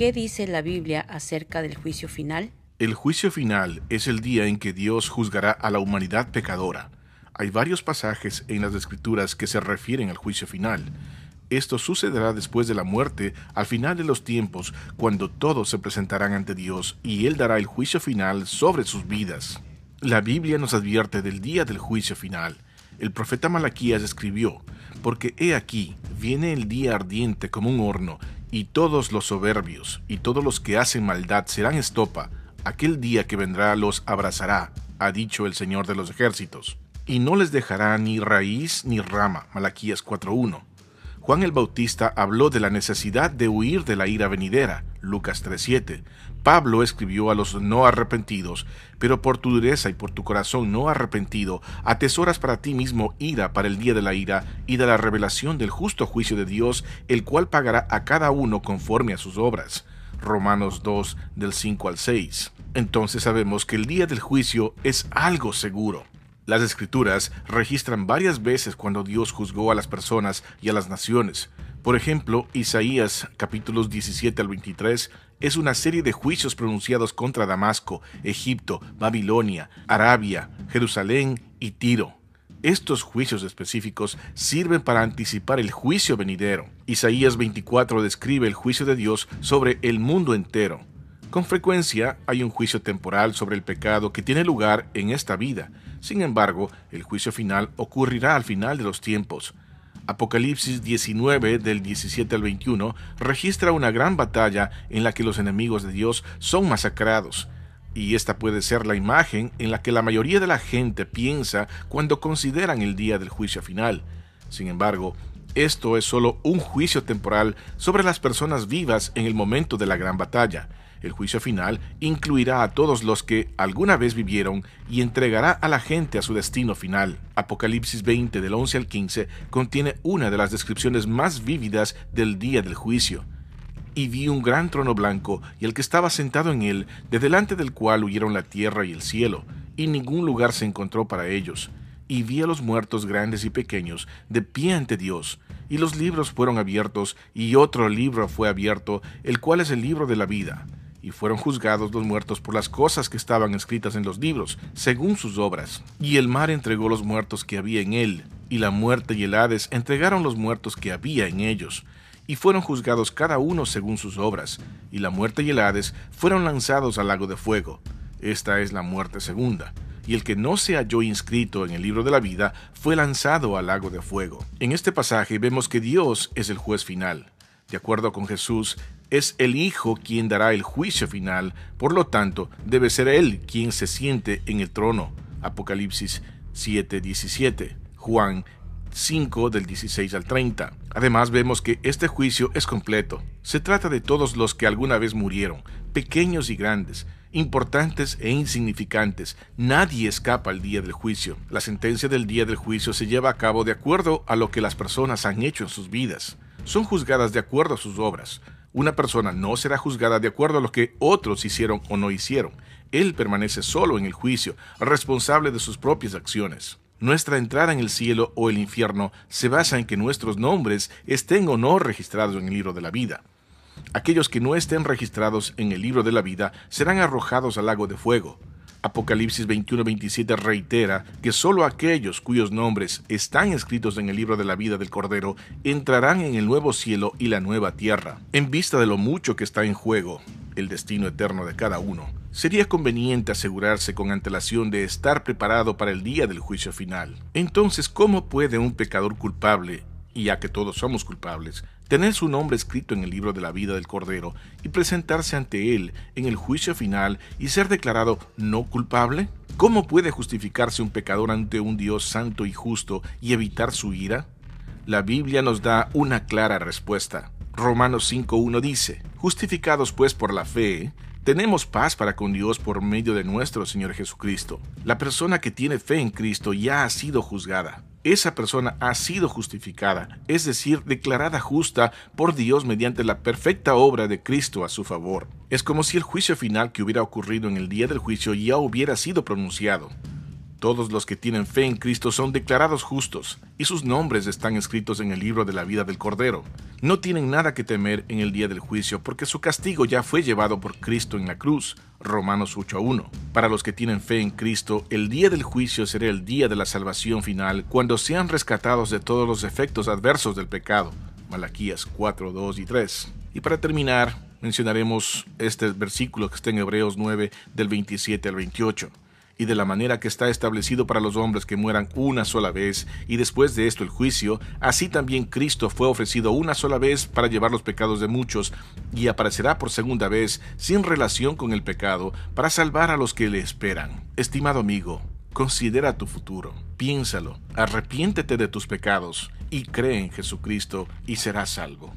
¿Qué dice la Biblia acerca del juicio final? El juicio final es el día en que Dios juzgará a la humanidad pecadora. Hay varios pasajes en las escrituras que se refieren al juicio final. Esto sucederá después de la muerte, al final de los tiempos, cuando todos se presentarán ante Dios y Él dará el juicio final sobre sus vidas. La Biblia nos advierte del día del juicio final. El profeta Malaquías escribió, Porque he aquí, viene el día ardiente como un horno, y todos los soberbios y todos los que hacen maldad serán estopa. Aquel día que vendrá los abrazará, ha dicho el Señor de los ejércitos. Y no les dejará ni raíz ni rama. Malaquías 4.1. Juan el Bautista habló de la necesidad de huir de la ira venidera. Lucas 3.7. Pablo escribió a los no arrepentidos, pero por tu dureza y por tu corazón no arrepentido, atesoras para ti mismo ira para el día de la ira y de la revelación del justo juicio de Dios, el cual pagará a cada uno conforme a sus obras. Romanos 2 del 5 al 6. Entonces sabemos que el día del juicio es algo seguro. Las escrituras registran varias veces cuando Dios juzgó a las personas y a las naciones. Por ejemplo, Isaías capítulos 17 al 23 es una serie de juicios pronunciados contra Damasco, Egipto, Babilonia, Arabia, Jerusalén y Tiro. Estos juicios específicos sirven para anticipar el juicio venidero. Isaías 24 describe el juicio de Dios sobre el mundo entero. Con frecuencia hay un juicio temporal sobre el pecado que tiene lugar en esta vida. Sin embargo, el juicio final ocurrirá al final de los tiempos. Apocalipsis 19 del 17 al 21 registra una gran batalla en la que los enemigos de Dios son masacrados. Y esta puede ser la imagen en la que la mayoría de la gente piensa cuando consideran el día del juicio final. Sin embargo, esto es solo un juicio temporal sobre las personas vivas en el momento de la gran batalla. El juicio final incluirá a todos los que alguna vez vivieron y entregará a la gente a su destino final. Apocalipsis 20 del 11 al 15 contiene una de las descripciones más vívidas del día del juicio. Y vi un gran trono blanco y el que estaba sentado en él, de delante del cual huyeron la tierra y el cielo, y ningún lugar se encontró para ellos. Y vi a los muertos grandes y pequeños de pie ante Dios, y los libros fueron abiertos, y otro libro fue abierto, el cual es el libro de la vida y fueron juzgados los muertos por las cosas que estaban escritas en los libros, según sus obras. Y el mar entregó los muertos que había en él, y la muerte y el Hades entregaron los muertos que había en ellos, y fueron juzgados cada uno según sus obras, y la muerte y el Hades fueron lanzados al lago de fuego. Esta es la muerte segunda. Y el que no se halló inscrito en el libro de la vida fue lanzado al lago de fuego. En este pasaje vemos que Dios es el juez final. De acuerdo con Jesús, es el Hijo quien dará el juicio final, por lo tanto, debe ser Él quien se siente en el trono. Apocalipsis 7:17, Juan 5 del 16 al 30. Además vemos que este juicio es completo. Se trata de todos los que alguna vez murieron, pequeños y grandes, importantes e insignificantes. Nadie escapa al día del juicio. La sentencia del día del juicio se lleva a cabo de acuerdo a lo que las personas han hecho en sus vidas. Son juzgadas de acuerdo a sus obras. Una persona no será juzgada de acuerdo a lo que otros hicieron o no hicieron. Él permanece solo en el juicio, responsable de sus propias acciones. Nuestra entrada en el cielo o el infierno se basa en que nuestros nombres estén o no registrados en el libro de la vida. Aquellos que no estén registrados en el libro de la vida serán arrojados al lago de fuego. Apocalipsis 21-27 reitera que sólo aquellos cuyos nombres están escritos en el libro de la vida del Cordero entrarán en el nuevo cielo y la nueva tierra. En vista de lo mucho que está en juego, el destino eterno de cada uno, sería conveniente asegurarse con antelación de estar preparado para el día del juicio final. Entonces, ¿cómo puede un pecador culpable, y ya que todos somos culpables, tener su nombre escrito en el libro de la vida del Cordero y presentarse ante él en el juicio final y ser declarado no culpable? ¿Cómo puede justificarse un pecador ante un Dios santo y justo y evitar su ira? La Biblia nos da una clara respuesta. Romanos 5.1 dice, Justificados pues por la fe, tenemos paz para con Dios por medio de nuestro Señor Jesucristo. La persona que tiene fe en Cristo ya ha sido juzgada esa persona ha sido justificada, es decir, declarada justa por Dios mediante la perfecta obra de Cristo a su favor. Es como si el juicio final que hubiera ocurrido en el día del juicio ya hubiera sido pronunciado. Todos los que tienen fe en Cristo son declarados justos, y sus nombres están escritos en el libro de la vida del Cordero. No tienen nada que temer en el día del juicio, porque su castigo ya fue llevado por Cristo en la cruz. Romanos 8.1. Para los que tienen fe en Cristo, el día del juicio será el día de la salvación final, cuando sean rescatados de todos los efectos adversos del pecado. Malaquías 4.2 y 3. Y para terminar, mencionaremos este versículo que está en Hebreos 9 del 27 al 28 y de la manera que está establecido para los hombres que mueran una sola vez, y después de esto el juicio, así también Cristo fue ofrecido una sola vez para llevar los pecados de muchos, y aparecerá por segunda vez sin relación con el pecado, para salvar a los que le esperan. Estimado amigo, considera tu futuro, piénsalo, arrepiéntete de tus pecados, y cree en Jesucristo, y serás salvo.